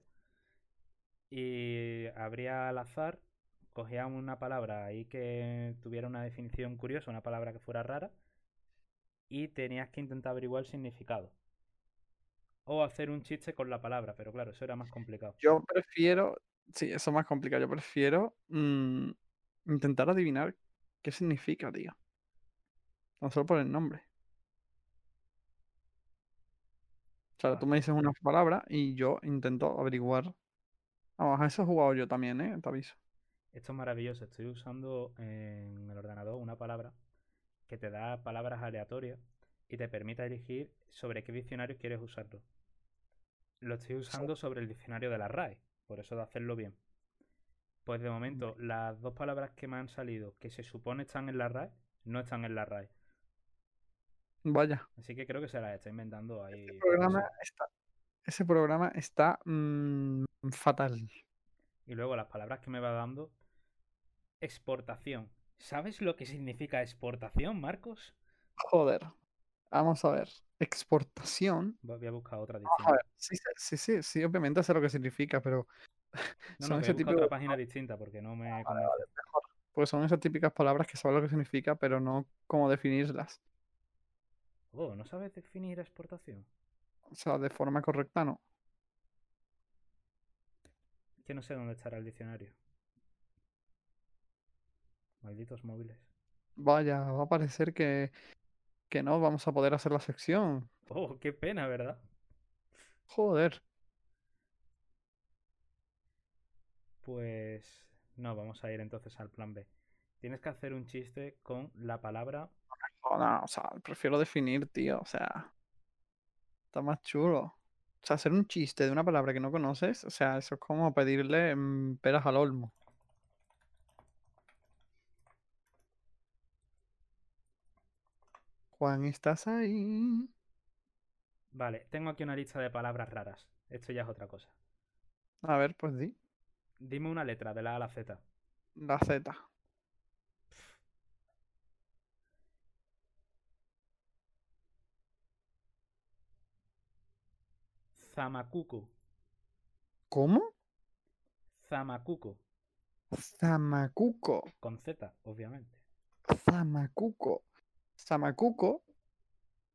y abría al azar, cogía una palabra ahí que tuviera una definición curiosa, una palabra que fuera rara y tenías que intentar averiguar el significado. O hacer un chiste con la palabra, pero claro, eso era más complicado. Yo prefiero. Sí, eso es más complicado. Yo prefiero mm, intentar adivinar qué significa, tío. No solo por el nombre. O sea, tú me dices una palabra y yo intento averiguar. Vamos, a eso he jugado yo también, ¿eh? Te aviso. Esto es maravilloso. Estoy usando en el ordenador una palabra que te da palabras aleatorias y te permite elegir sobre qué diccionario quieres usarlo. Lo estoy usando sobre el diccionario de la RAE, por eso de hacerlo bien. Pues de momento, las dos palabras que me han salido que se supone están en la RAE, no están en la RAE. Vaya. Así que creo que se las está inventando ahí. Programa está, ese programa está mm, fatal. Y luego las palabras que me va dando. Exportación. ¿Sabes lo que significa exportación, Marcos? Joder. Vamos a ver. Exportación. Voy a buscar otra a distinta. ver. Sí, sí, sí, obviamente sé lo que significa, pero No, son no, ese tipo otra página distinta porque no me vale, mejor. Pues son esas típicas palabras que sabes lo que significa, pero no cómo definirlas. Oh, ¿no sabes definir exportación? O sea, de forma correcta no. Que no sé dónde estará el diccionario. Malditos móviles. Vaya, va a parecer que, que no vamos a poder hacer la sección. Oh, qué pena, ¿verdad? Joder. Pues no, vamos a ir entonces al plan B. Tienes que hacer un chiste con la palabra Joder, o sea, prefiero definir, tío. O sea, está más chulo. O sea, hacer un chiste de una palabra que no conoces, o sea, eso es como pedirle mm, peras al olmo. Juan, ¿estás ahí? Vale, tengo aquí una lista de palabras raras. Esto ya es otra cosa. A ver, pues di. Dime una letra de la A a la Z. La Z. Zamacuco. ¿Cómo? Zamacuco. Zamacuco. Con Z, obviamente. Zamacuco. Zamacuco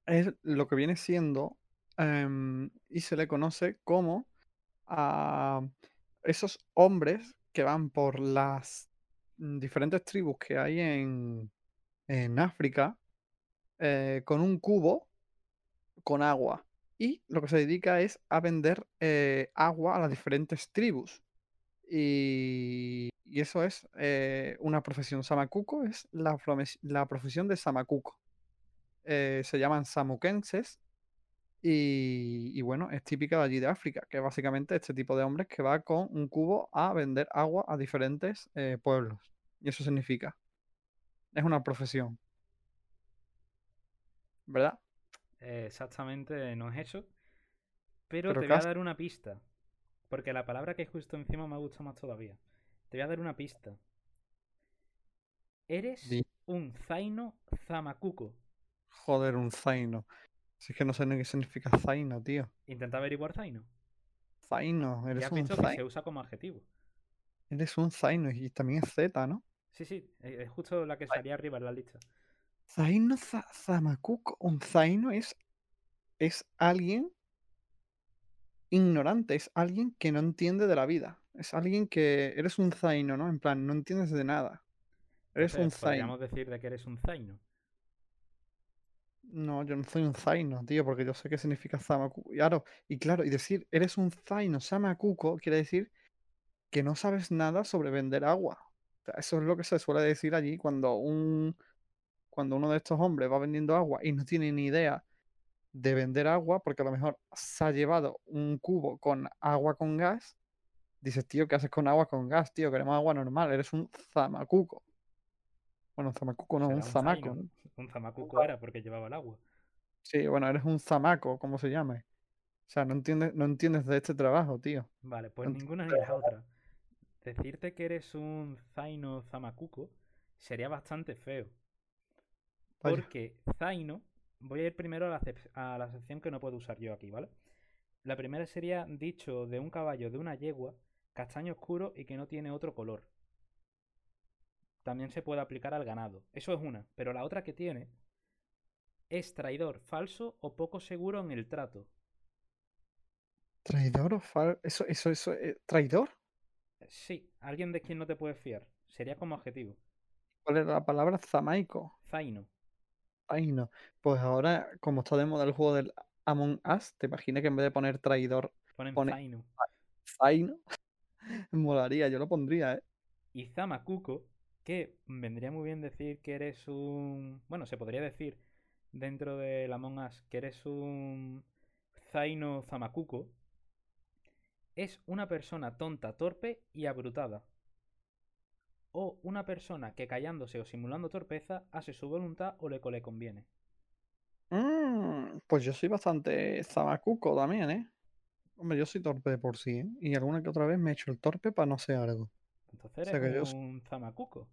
es lo que viene siendo em, y se le conoce como a esos hombres que van por las diferentes tribus que hay en, en África eh, con un cubo con agua. Y lo que se dedica es a vender eh, agua a las diferentes tribus. Y, y eso es eh, una profesión. Samacuco es la, la profesión de Samacuco. Eh, se llaman samuquenses. Y, y bueno, es típica de allí de África, que básicamente este tipo de hombres que va con un cubo a vender agua a diferentes eh, pueblos. Y eso significa. Es una profesión. ¿Verdad? Exactamente no es eso. Pero, Pero te voy a dar una pista. Porque la palabra que hay justo encima me gusta más todavía. Te voy a dar una pista. Eres un zaino zamacuco. Joder, un zaino. Si es que no sé ni qué significa zaino, tío. Intenta averiguar zaino. Zaino, Ya eres has un visto que se zaino. usa como adjetivo. Eres un zaino y también es Z, ¿no? Sí, sí, eh, es justo la que salía arriba en la lista. Zaino za- Zamacuco. Un zaino es, es alguien ignorante, es alguien que no entiende de la vida. Es alguien que eres un zaino, ¿no? En plan, no entiendes de nada. Eres un zaino. podríamos decir de que eres un zaino. No, yo no soy un zaino, tío, porque yo sé qué significa Zamacuco. Y claro, y claro, y decir eres un zaino Zamacuco quiere decir que no sabes nada sobre vender agua. O sea, eso es lo que se suele decir allí cuando un cuando uno de estos hombres va vendiendo agua y no tiene ni idea de vender agua, porque a lo mejor se ha llevado un cubo con agua con gas, dices, tío, ¿qué haces con agua con gas, tío? Queremos agua normal, eres un zamacuco. Bueno, un zamacuco no, un un zamaco. Un zamacuco era porque llevaba el agua. Sí, bueno, eres un zamaco, como se llame. O sea, no entiendes, no entiendes de este trabajo, tío. Vale, pues ninguna ni la *laughs* otra. Decirte que eres un zaino zamacuco sería bastante feo. Vaya. Porque zaino, voy a ir primero a la, a la sección que no puedo usar yo aquí, ¿vale? La primera sería dicho de un caballo de una yegua, castaño oscuro y que no tiene otro color. También se puede aplicar al ganado. Eso es una. Pero la otra que tiene es traidor, falso o poco seguro en el trato. ¿Traidor o fal... Eso, eso, eso, eh, ¿traidor? Sí, alguien de quien no te puedes fiar. Sería como adjetivo. ¿Cuál era la palabra? Zamaico. Zaino. Ay, no. Pues ahora, como está de moda el juego del Among Us, te imaginas que en vez de poner traidor, Ponen Pone- zaino. Zaino, *laughs* molaría, yo lo pondría, ¿eh? Y Zamacuco, que vendría muy bien decir que eres un... Bueno, se podría decir dentro del Among Us que eres un Zaino Zamacuco. Es una persona tonta, torpe y abrutada. O una persona que callándose o simulando torpeza hace su voluntad o le, le conviene. Mm, pues yo soy bastante zamacuco también, ¿eh? Hombre, yo soy torpe de por sí, ¿eh? Y alguna que otra vez me he hecho el torpe para no hacer algo. Entonces O sea eres que yo soy un Zamacuco.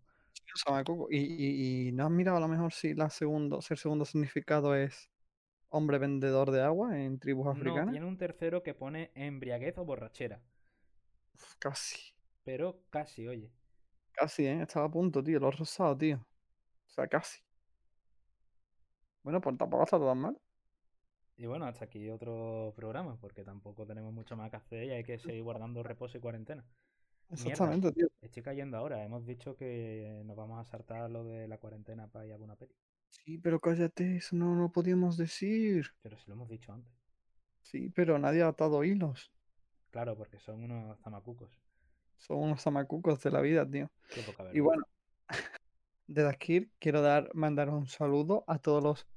zamacuco. Y, y, y no has mirado a lo mejor si, la segundo, si el segundo significado es hombre vendedor de agua en tribus No, africanas. tiene un tercero que pone embriaguez o borrachera. Casi, Pero casi, oye. Casi, ¿eh? Estaba a punto, tío. Lo he rozado, tío. O sea, casi. Bueno, pues tampoco está todo mal. Y bueno, hasta aquí otro programa, porque tampoco tenemos mucho más que hacer y hay que seguir guardando reposo y cuarentena. Exactamente, tío. Estoy cayendo ahora. Hemos dicho que nos vamos a saltar lo de la cuarentena para ir a una peli. Sí, pero cállate, eso no lo podíamos decir. Pero si lo hemos dicho antes. Sí, pero nadie ha atado hilos. Claro, porque son unos zamacucos. Son unos zamacucos de la vida, tío. Qué poca Y bueno, *laughs* desde aquí quiero dar, mandar un saludo a todos los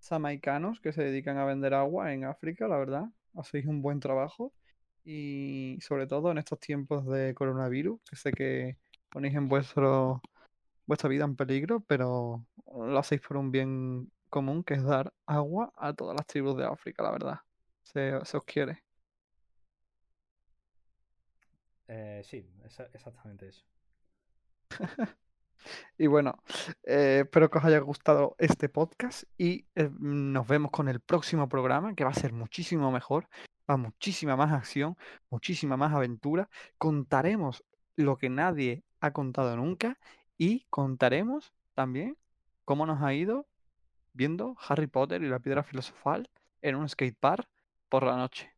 jamaicanos que se dedican a vender agua en África, la verdad. Hacéis un buen trabajo. Y sobre todo en estos tiempos de coronavirus, que sé que ponéis en vuestro, vuestra vida en peligro, pero lo hacéis por un bien común, que es dar agua a todas las tribus de África, la verdad. Se, se os quiere. Eh, sí, esa- exactamente eso. *laughs* Y bueno, eh, espero que os haya gustado este podcast y eh, nos vemos con el próximo programa que va a ser muchísimo mejor, va a muchísima más acción, muchísima más aventura. Contaremos lo que nadie ha contado nunca y contaremos también cómo nos ha ido viendo Harry Potter y la piedra filosofal en un skatepark por la noche.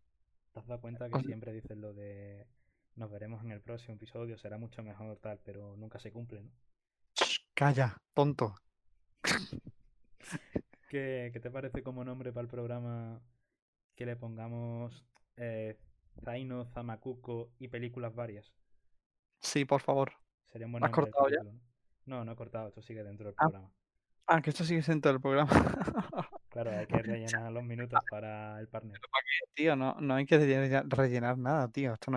¿Te has dado cuenta que siempre dices lo de nos veremos en el próximo episodio, será mucho mejor tal, pero nunca se cumple, ¿no? Calla, tonto. *laughs* ¿Qué, qué te parece como nombre para el programa que le pongamos eh, Zaino, Zamacuco y películas varias? Sí, por favor. Sería un buen ¿Has del cortado ya? ¿no? No, no he cortado, esto sigue dentro del Ah. programa. Ah, que esto sigue siendo el programa. *laughs* Claro, hay que rellenar los *laughs* minutos para el partner. Tío, no, no hay que relle- rellenar nada, tío. Esto no